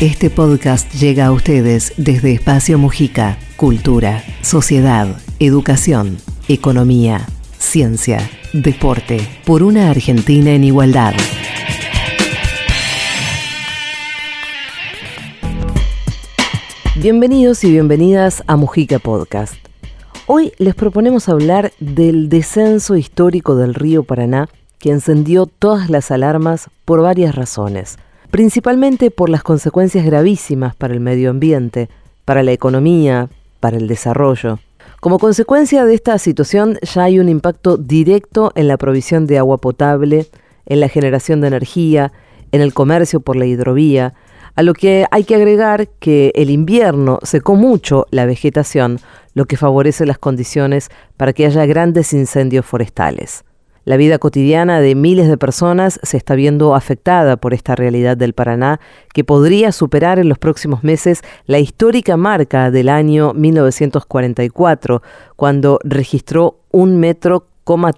Este podcast llega a ustedes desde Espacio Mujica. Cultura, sociedad, educación, economía, ciencia, deporte, por una Argentina en igualdad. Bienvenidos y bienvenidas a Mujica Podcast. Hoy les proponemos hablar del descenso histórico del río Paraná que encendió todas las alarmas por varias razones, principalmente por las consecuencias gravísimas para el medio ambiente, para la economía, para el desarrollo. Como consecuencia de esta situación ya hay un impacto directo en la provisión de agua potable, en la generación de energía, en el comercio por la hidrovía, a lo que hay que agregar que el invierno secó mucho la vegetación, lo que favorece las condiciones para que haya grandes incendios forestales. La vida cotidiana de miles de personas se está viendo afectada por esta realidad del Paraná, que podría superar en los próximos meses la histórica marca del año 1944, cuando registró un metro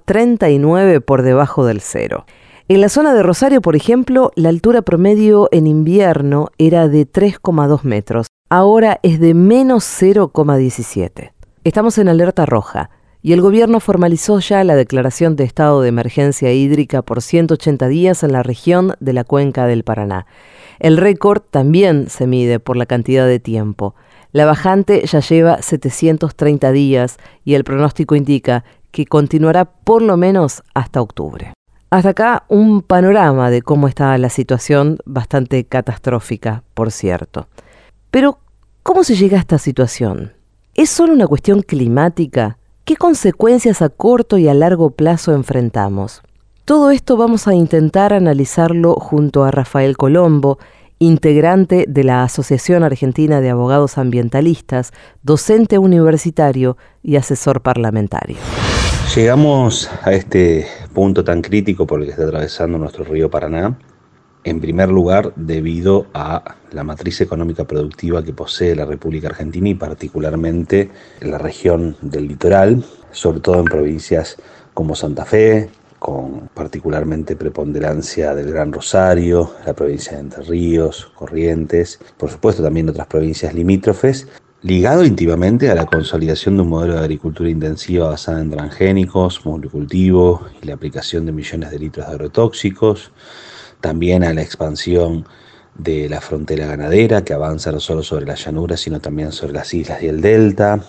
39 por debajo del cero. En la zona de Rosario, por ejemplo, la altura promedio en invierno era de 3,2 metros. Ahora es de menos 0,17. Estamos en alerta roja y el gobierno formalizó ya la declaración de estado de emergencia hídrica por 180 días en la región de la cuenca del Paraná. El récord también se mide por la cantidad de tiempo. La bajante ya lleva 730 días y el pronóstico indica que continuará por lo menos hasta octubre. Hasta acá un panorama de cómo está la situación, bastante catastrófica, por cierto. Pero, ¿cómo se llega a esta situación? ¿Es solo una cuestión climática? ¿Qué consecuencias a corto y a largo plazo enfrentamos? Todo esto vamos a intentar analizarlo junto a Rafael Colombo, integrante de la Asociación Argentina de Abogados Ambientalistas, docente universitario y asesor parlamentario. Llegamos a este punto tan crítico por el que está atravesando nuestro río Paraná, en primer lugar debido a la matriz económica productiva que posee la República Argentina y particularmente en la región del litoral, sobre todo en provincias como Santa Fe, con particularmente preponderancia del Gran Rosario, la provincia de Entre Ríos, Corrientes, por supuesto también otras provincias limítrofes, ligado íntimamente a la consolidación de un modelo de agricultura intensiva basada en transgénicos, monocultivo y la aplicación de millones de litros de agrotóxicos, también a la expansión de la frontera ganadera que avanza no solo sobre las llanuras sino también sobre las islas y el delta.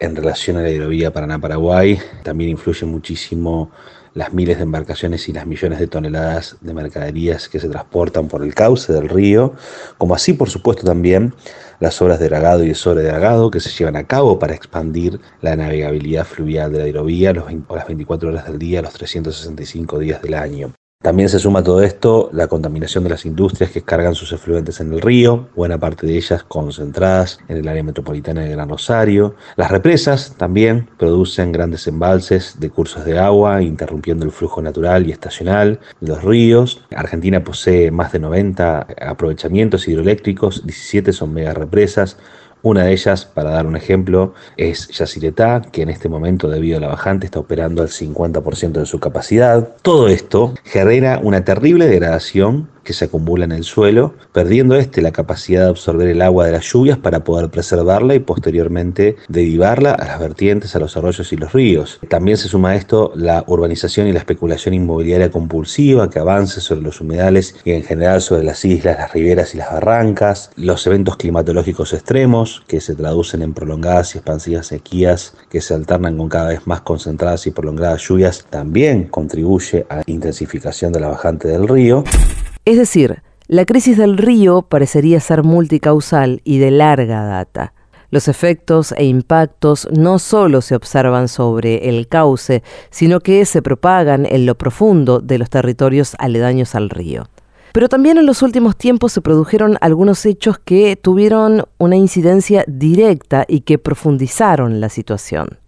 En relación a la hidrovía Paraná-Paraguay, también influye muchísimo las miles de embarcaciones y las millones de toneladas de mercaderías que se transportan por el cauce del río, como así por supuesto también las obras de dragado y de sobredragado que se llevan a cabo para expandir la navegabilidad fluvial de la hidrovía las 24 horas del día, los 365 días del año. También se suma a todo esto la contaminación de las industrias que cargan sus efluentes en el río, buena parte de ellas concentradas en el área metropolitana de Gran Rosario. Las represas también producen grandes embalses de cursos de agua, interrumpiendo el flujo natural y estacional de los ríos. Argentina posee más de 90 aprovechamientos hidroeléctricos, 17 son mega represas, una de ellas, para dar un ejemplo, es Yacyretá, que en este momento, debido a la bajante, está operando al 50% de su capacidad. Todo esto genera una terrible degradación que se acumula en el suelo, perdiendo este la capacidad de absorber el agua de las lluvias para poder preservarla y posteriormente derivarla a las vertientes, a los arroyos y los ríos. También se suma a esto la urbanización y la especulación inmobiliaria compulsiva que avance sobre los humedales y en general sobre las islas, las riberas y las barrancas, los eventos climatológicos extremos que se traducen en prolongadas y expansivas sequías que se alternan con cada vez más concentradas y prolongadas lluvias, también contribuye a la intensificación de la bajante del río. Es decir, la crisis del río parecería ser multicausal y de larga data. Los efectos e impactos no solo se observan sobre el cauce, sino que se propagan en lo profundo de los territorios aledaños al río. Pero también en los últimos tiempos se produjeron algunos hechos que tuvieron una incidencia directa y que profundizaron la situación.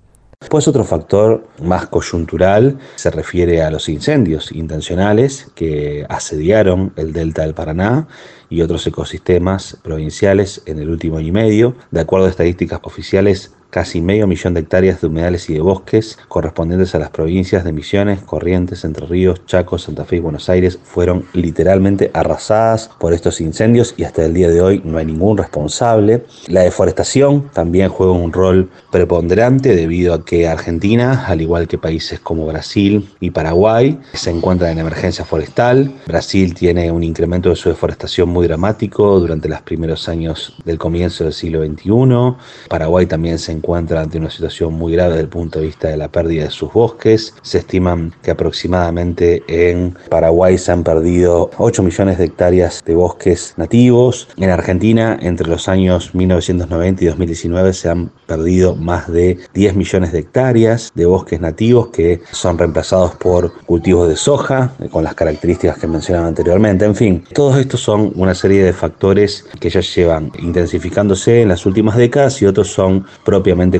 Después otro factor más coyuntural se refiere a los incendios intencionales que asediaron el delta del Paraná y otros ecosistemas provinciales en el último año y medio. De acuerdo a estadísticas oficiales, casi medio millón de hectáreas de humedales y de bosques correspondientes a las provincias de Misiones, Corrientes, Entre Ríos, Chaco, Santa Fe y Buenos Aires fueron literalmente arrasadas por estos incendios y hasta el día de hoy no hay ningún responsable. La deforestación también juega un rol preponderante debido a que Argentina, al igual que países como Brasil y Paraguay, se encuentran en emergencia forestal. Brasil tiene un incremento de su deforestación muy dramático durante los primeros años del comienzo del siglo XXI. Paraguay también se encuentra ante una situación muy grave desde el punto de vista de la pérdida de sus bosques. Se estiman que aproximadamente en Paraguay se han perdido 8 millones de hectáreas de bosques nativos. En Argentina, entre los años 1990 y 2019, se han perdido más de 10 millones de hectáreas de bosques nativos que son reemplazados por cultivos de soja, con las características que mencionaba anteriormente. En fin, todos estos son una serie de factores que ya llevan intensificándose en las últimas décadas y otros son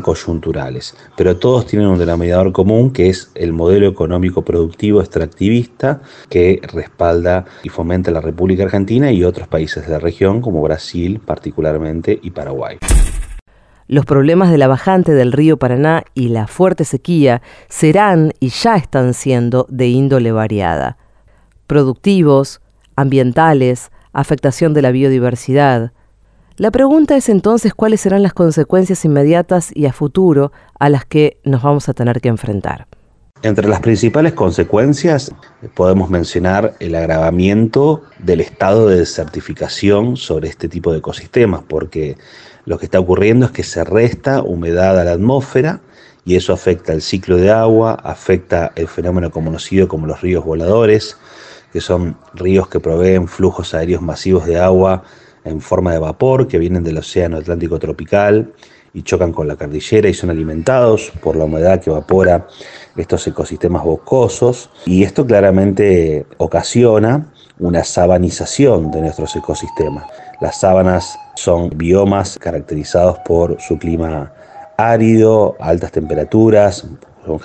coyunturales. Pero todos tienen un denominador común que es el modelo económico productivo extractivista que respalda y fomenta la República Argentina y otros países de la región como Brasil particularmente y Paraguay. Los problemas de la bajante del río Paraná y la fuerte sequía serán y ya están siendo de índole variada. Productivos, ambientales, afectación de la biodiversidad. La pregunta es entonces cuáles serán las consecuencias inmediatas y a futuro a las que nos vamos a tener que enfrentar. Entre las principales consecuencias podemos mencionar el agravamiento del estado de desertificación sobre este tipo de ecosistemas, porque lo que está ocurriendo es que se resta humedad a la atmósfera y eso afecta el ciclo de agua, afecta el fenómeno conocido como los ríos voladores, que son ríos que proveen flujos aéreos masivos de agua en forma de vapor que vienen del Océano Atlántico tropical y chocan con la cordillera y son alimentados por la humedad que evapora estos ecosistemas boscosos y esto claramente ocasiona una sabanización de nuestros ecosistemas. Las sábanas son biomas caracterizados por su clima árido, altas temperaturas,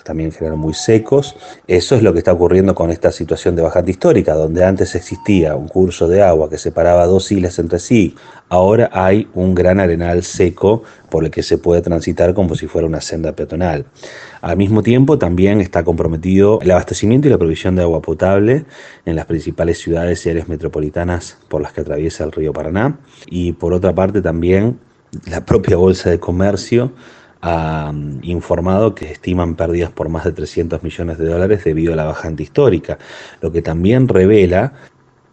también generan muy secos. Eso es lo que está ocurriendo con esta situación de bajante histórica, donde antes existía un curso de agua que separaba dos islas entre sí, ahora hay un gran arenal seco por el que se puede transitar como si fuera una senda peatonal. Al mismo tiempo también está comprometido el abastecimiento y la provisión de agua potable en las principales ciudades y áreas metropolitanas por las que atraviesa el río Paraná y por otra parte también la propia Bolsa de Comercio ha informado que estiman pérdidas por más de 300 millones de dólares debido a la bajante histórica, lo que también revela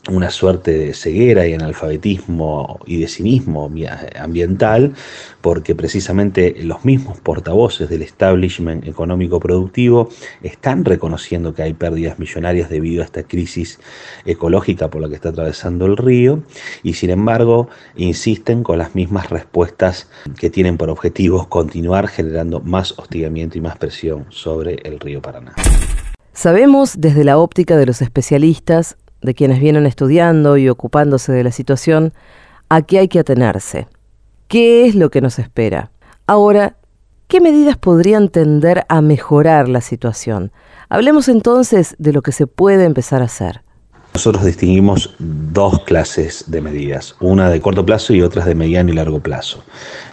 una suerte de ceguera y analfabetismo y de cinismo ambiental, porque precisamente los mismos portavoces del establishment económico productivo están reconociendo que hay pérdidas millonarias debido a esta crisis ecológica por la que está atravesando el río, y sin embargo insisten con las mismas respuestas que tienen por objetivo continuar generando más hostigamiento y más presión sobre el río Paraná. Sabemos desde la óptica de los especialistas de quienes vienen estudiando y ocupándose de la situación, a qué hay que atenerse. ¿Qué es lo que nos espera? Ahora, ¿qué medidas podrían tender a mejorar la situación? Hablemos entonces de lo que se puede empezar a hacer. Nosotros distinguimos dos clases de medidas, una de corto plazo y otras de mediano y largo plazo.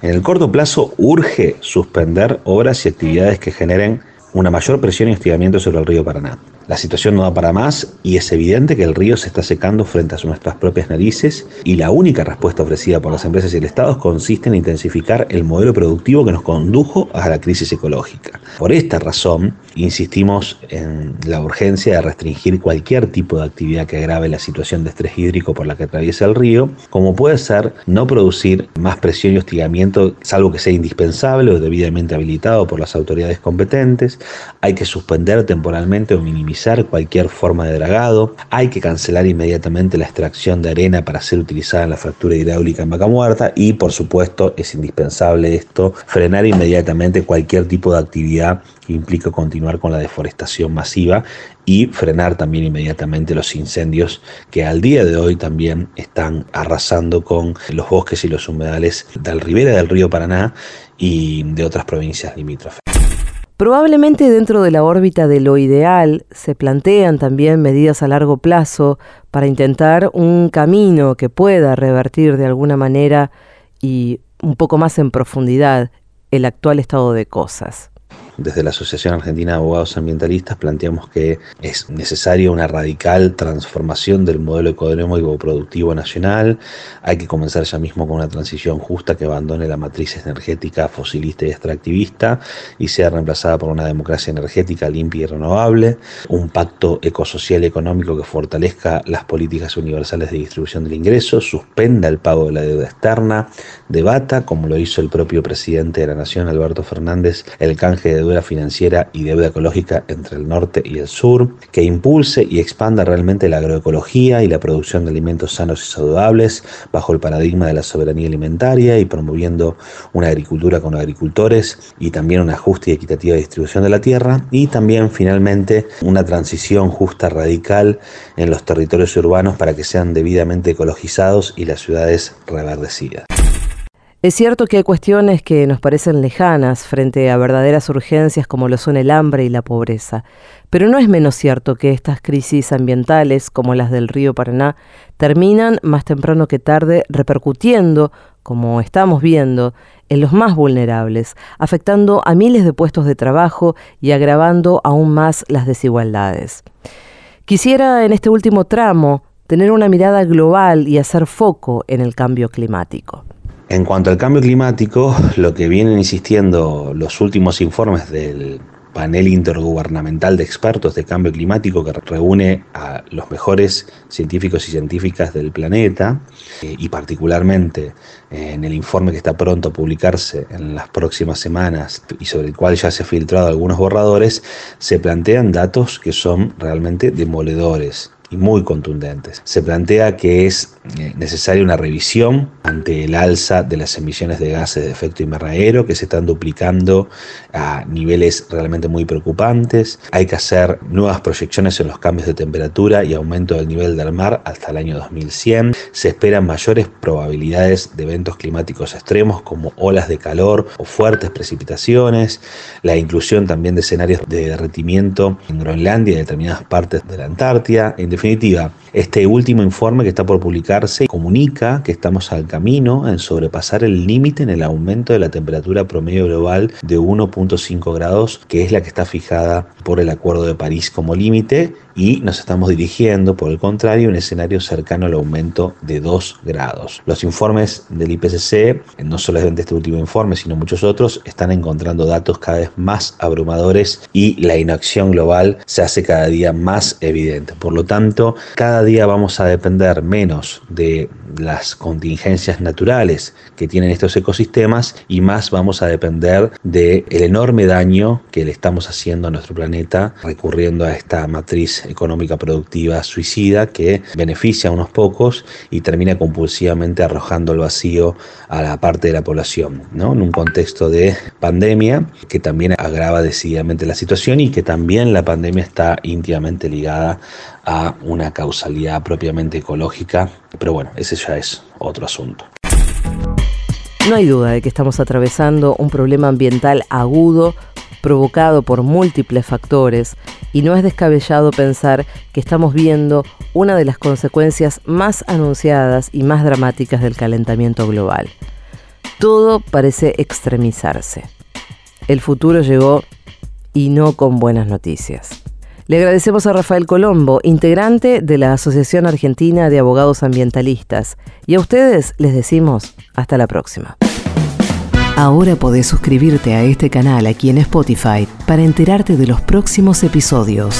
En el corto plazo urge suspender obras y actividades que generen una mayor presión y hostigamiento sobre el río Paraná. La situación no da para más y es evidente que el río se está secando frente a nuestras propias narices y la única respuesta ofrecida por las empresas y el Estado consiste en intensificar el modelo productivo que nos condujo a la crisis ecológica. Por esta razón, insistimos en la urgencia de restringir cualquier tipo de actividad que agrave la situación de estrés hídrico por la que atraviesa el río, como puede ser no producir más presión y hostigamiento, salvo que sea indispensable o debidamente habilitado por las autoridades competentes. Hay que suspender temporalmente o minimizar cualquier forma de dragado, hay que cancelar inmediatamente la extracción de arena para ser utilizada en la fractura hidráulica en vaca muerta y por supuesto es indispensable esto, frenar inmediatamente cualquier tipo de actividad que implique continuar con la deforestación masiva y frenar también inmediatamente los incendios que al día de hoy también están arrasando con los bosques y los humedales del ribera del río Paraná y de otras provincias limítrofes. Probablemente dentro de la órbita de lo ideal se plantean también medidas a largo plazo para intentar un camino que pueda revertir de alguna manera y un poco más en profundidad el actual estado de cosas. Desde la Asociación Argentina de Abogados Ambientalistas planteamos que es necesaria una radical transformación del modelo económico productivo nacional. Hay que comenzar ya mismo con una transición justa que abandone la matriz energética fosilista y extractivista y sea reemplazada por una democracia energética limpia y renovable, un pacto ecosocial y económico que fortalezca las políticas universales de distribución del ingreso, suspenda el pago de la deuda externa, debata, como lo hizo el propio presidente de la Nación, Alberto Fernández, el canje de deuda financiera y deuda ecológica entre el norte y el sur, que impulse y expanda realmente la agroecología y la producción de alimentos sanos y saludables bajo el paradigma de la soberanía alimentaria y promoviendo una agricultura con agricultores y también una justa y equitativa distribución de la tierra y también finalmente una transición justa radical en los territorios urbanos para que sean debidamente ecologizados y las ciudades reverdecidas. Es cierto que hay cuestiones que nos parecen lejanas frente a verdaderas urgencias como lo son el hambre y la pobreza, pero no es menos cierto que estas crisis ambientales, como las del río Paraná, terminan más temprano que tarde repercutiendo, como estamos viendo, en los más vulnerables, afectando a miles de puestos de trabajo y agravando aún más las desigualdades. Quisiera en este último tramo tener una mirada global y hacer foco en el cambio climático. En cuanto al cambio climático, lo que vienen insistiendo los últimos informes del panel intergubernamental de expertos de cambio climático que reúne a los mejores científicos y científicas del planeta eh, y particularmente en el informe que está pronto a publicarse en las próximas semanas y sobre el cual ya se han filtrado algunos borradores, se plantean datos que son realmente demoledores y muy contundentes. Se plantea que es eh, necesaria una revisión ante el alza de las emisiones de gases de efecto invernadero que se están duplicando a niveles realmente muy preocupantes. Hay que hacer nuevas proyecciones en los cambios de temperatura y aumento del nivel del mar hasta el año 2100. Se esperan mayores probabilidades de eventos climáticos extremos como olas de calor o fuertes precipitaciones. La inclusión también de escenarios de derretimiento en Groenlandia y determinadas partes de la Antártida. Definitiva, este último informe que está por publicarse comunica que estamos al camino en sobrepasar el límite en el aumento de la temperatura promedio global de 1.5 grados, que es la que está fijada por el Acuerdo de París como límite, y nos estamos dirigiendo, por el contrario, a un escenario cercano al aumento de 2 grados. Los informes del IPCC, no solamente este último informe, sino muchos otros, están encontrando datos cada vez más abrumadores y la inacción global se hace cada día más evidente. Por lo tanto, cada día vamos a depender menos de las contingencias naturales que tienen estos ecosistemas y más vamos a depender del el enorme daño que le estamos haciendo a nuestro planeta recurriendo a esta matriz económica productiva suicida que beneficia a unos pocos y termina compulsivamente arrojando el vacío a la parte de la población, ¿no? en un contexto de pandemia que también agrava decididamente la situación y que también la pandemia está íntimamente ligada a una causalidad propiamente ecológica, pero bueno, ese ya es otro asunto. No hay duda de que estamos atravesando un problema ambiental agudo provocado por múltiples factores y no es descabellado pensar que estamos viendo una de las consecuencias más anunciadas y más dramáticas del calentamiento global. Todo parece extremizarse. El futuro llegó y no con buenas noticias. Le agradecemos a Rafael Colombo, integrante de la Asociación Argentina de Abogados Ambientalistas, y a ustedes les decimos hasta la próxima. Ahora podés suscribirte a este canal aquí en Spotify para enterarte de los próximos episodios.